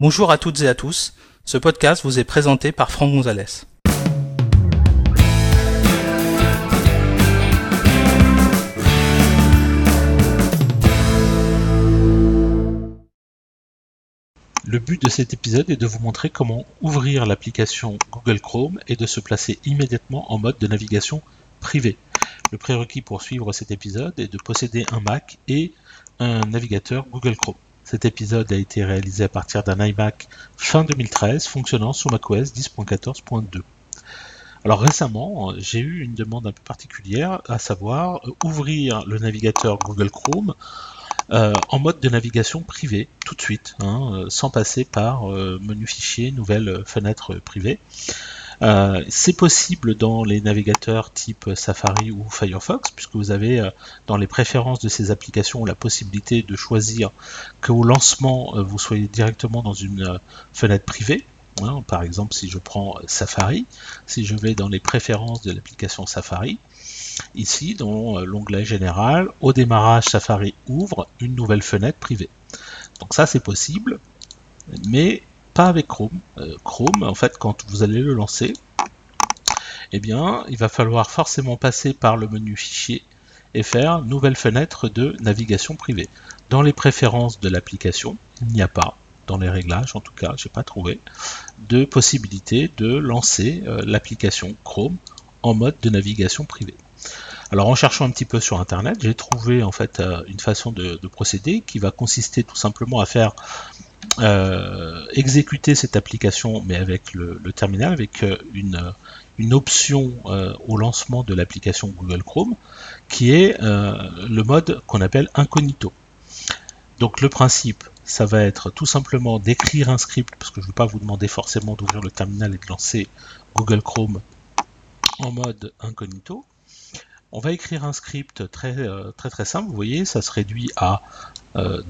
Bonjour à toutes et à tous. Ce podcast vous est présenté par Franck Gonzalez. Le but de cet épisode est de vous montrer comment ouvrir l'application Google Chrome et de se placer immédiatement en mode de navigation privé. Le prérequis pour suivre cet épisode est de posséder un Mac et un navigateur Google Chrome. Cet épisode a été réalisé à partir d'un iMac fin 2013 fonctionnant sous macOS 10.14.2. Alors récemment, j'ai eu une demande un peu particulière, à savoir euh, ouvrir le navigateur Google Chrome euh, en mode de navigation privée tout de suite, hein, euh, sans passer par menu fichier, nouvelle fenêtre privée. Euh, c'est possible dans les navigateurs type Safari ou Firefox, puisque vous avez euh, dans les préférences de ces applications la possibilité de choisir qu'au lancement, euh, vous soyez directement dans une fenêtre privée. Hein. par exemple, si je prends Safari, si je vais dans les préférences de l'application Safari, ici, dans l'onglet général, au démarrage, Safari ouvre une nouvelle fenêtre privée. Donc ça, c'est possible, mais pas avec Chrome. Euh, Chrome, en fait, quand vous allez le lancer, eh bien, il va falloir forcément passer par le menu fichier et faire nouvelle fenêtre de navigation privée. Dans les préférences de l'application, il n'y a pas, dans les réglages en tout cas, j'ai pas trouvé, de possibilité de lancer euh, l'application Chrome en mode de navigation privée. Alors en cherchant un petit peu sur internet, j'ai trouvé en fait euh, une façon de, procéder qui va consister tout simplement à faire euh, exécuter cette application, mais avec le, terminal, avec euh, une, option euh, au lancement de l'application Google Chrome, qui est le mode qu'on appelle incognito. Donc le principe, ça va être tout simplement d'écrire un script, parce que je ne vais pas vous demander forcément d'ouvrir le terminal et de lancer Google Chrome en mode incognito. On va écrire un script très très très simple. Vous voyez, ça se réduit à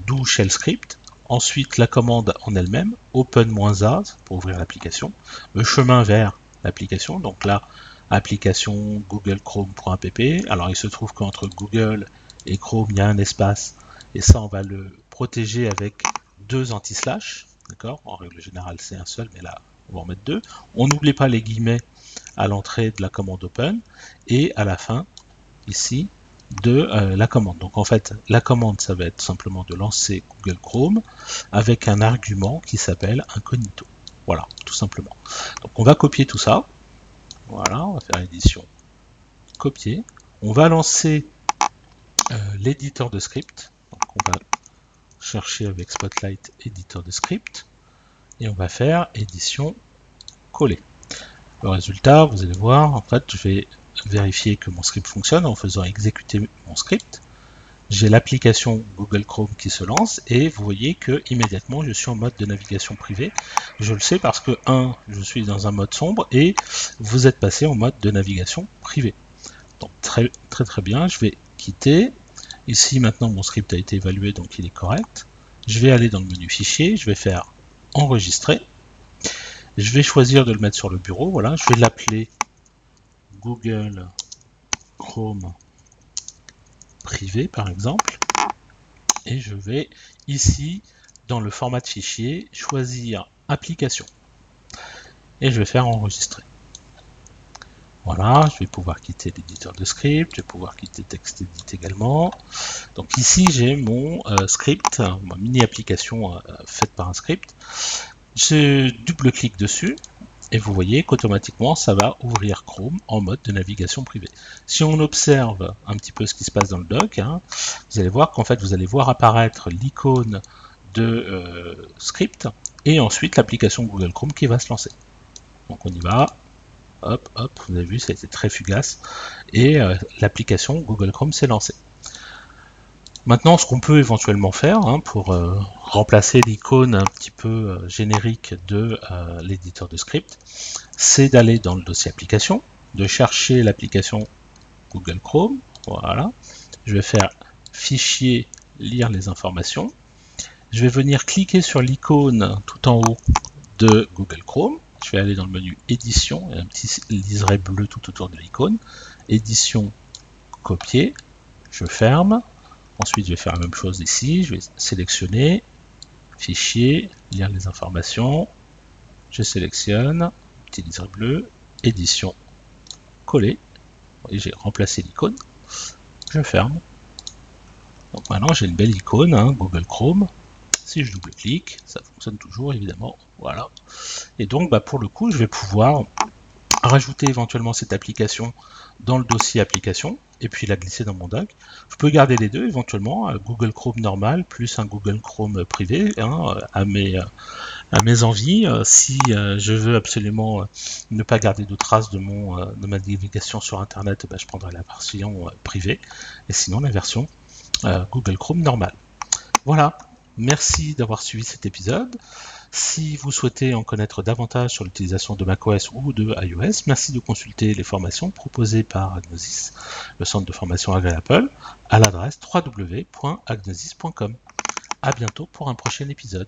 do shell script. Ensuite, la commande en elle-même, open-a pour ouvrir l'application, le chemin vers l'application, donc là, application google chrome.app. Alors il se trouve qu'entre Google et Chrome, il y a un espace, et ça, on va le protéger avec deux anti-slash, d'accord? En règle générale, c'est un seul, mais là, on va en mettre deux. On n'oublie pas les guillemets à l'entrée de la commande open, et à la fin, ici, de euh, la commande. Donc en fait, la commande, ça va être simplement de lancer Google Chrome avec un argument qui s'appelle incognito. Voilà, tout simplement. Donc on va copier tout ça. Voilà, on va faire édition copier. On va lancer euh, l'éditeur de script. Donc on va chercher avec Spotlight éditeur de script et on va faire édition coller. Le résultat, vous allez voir, en fait, je vais vérifier que mon script fonctionne en faisant exécuter mon script. J'ai l'application Google Chrome qui se lance et vous voyez que immédiatement je suis en mode de navigation privée. Je le sais parce que 1, je suis dans un mode sombre et vous êtes passé en mode de navigation privée. Donc très très très bien, je vais quitter. Ici maintenant mon script a été évalué donc il est correct. Je vais aller dans le menu fichier, je vais faire enregistrer. Je vais choisir de le mettre sur le bureau, voilà, je vais l'appeler Google Chrome privé par exemple et je vais ici dans le format de fichier choisir application et je vais faire enregistrer voilà, je vais pouvoir quitter l'éditeur de script, je vais pouvoir quitter TextEdit également. Donc ici j'ai mon euh, script, ma mini application euh, faite par un script. Je double-clique dessus, et vous voyez qu'automatiquement ça va ouvrir Chrome en mode de navigation privée. Si on observe un petit peu ce qui se passe dans le doc, hein, vous allez voir qu'en fait vous allez voir apparaître l'icône de euh, script et ensuite l'application Google Chrome qui va se lancer. Donc on y va, hop, hop, vous avez vu, ça a été très fugace, et euh, l'application Google Chrome s'est lancée. Maintenant, ce qu'on peut éventuellement faire hein, pour euh, remplacer l'icône un petit peu euh, générique de euh, l'éditeur de script, c'est d'aller dans le dossier application, de chercher l'application Google Chrome. Voilà. Je vais faire fichier, lire les informations. Je vais venir cliquer sur l'icône tout en haut de Google Chrome. Je vais aller dans le menu édition, a un petit liseré bleu tout autour de l'icône. Édition, copier. Je ferme Ensuite, je vais faire la même chose ici. Je vais sélectionner, fichier, lire les informations, je sélectionne, petit liseré bleu, édition, coller, j'ai remplacé l'icône, je ferme. Donc maintenant j'ai une belle icône, hein, Google Chrome. Si je double-clique, ça fonctionne toujours évidemment. Voilà. Et donc bah, pour le coup, je vais pouvoir rajouter éventuellement cette application dans le dossier application et puis la glisser dans mon doc. Je peux garder les deux éventuellement, Google Chrome normal plus un Google Chrome privé hein, à, mes, à mes envies. Si euh, je veux absolument ne pas garder de traces de, mon, euh, de ma navigation sur Internet, bah, je prendrai la version euh, privée et sinon la version Google Chrome normal. Voilà, merci d'avoir suivi cet épisode. Si vous souhaitez en connaître davantage sur l'utilisation de macOS ou de iOS, merci de consulter les formations proposées par Agnosis, le centre de formation Apple, à l'adresse www.agnosis.com. À bientôt pour un prochain épisode.